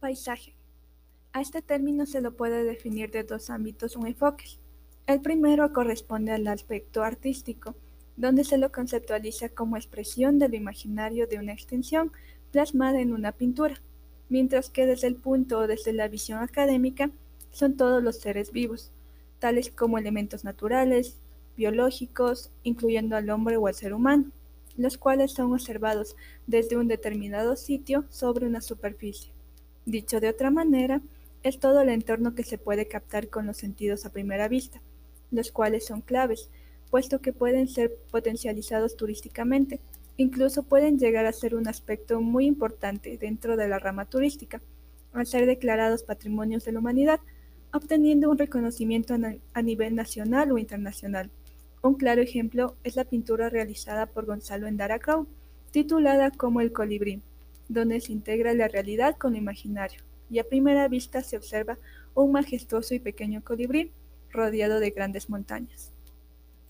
Paisaje. A este término se lo puede definir de dos ámbitos o enfoques. El primero corresponde al aspecto artístico, donde se lo conceptualiza como expresión de lo imaginario de una extensión plasmada en una pintura, mientras que desde el punto o desde la visión académica son todos los seres vivos, tales como elementos naturales, biológicos, incluyendo al hombre o al ser humano, los cuales son observados desde un determinado sitio sobre una superficie. Dicho de otra manera, es todo el entorno que se puede captar con los sentidos a primera vista, los cuales son claves, puesto que pueden ser potencializados turísticamente. Incluso pueden llegar a ser un aspecto muy importante dentro de la rama turística, al ser declarados patrimonios de la humanidad, obteniendo un reconocimiento a nivel nacional o internacional. Un claro ejemplo es la pintura realizada por Gonzalo Endara Crow, titulada como El colibrí donde se integra la realidad con lo imaginario, y a primera vista se observa un majestuoso y pequeño colibrí rodeado de grandes montañas.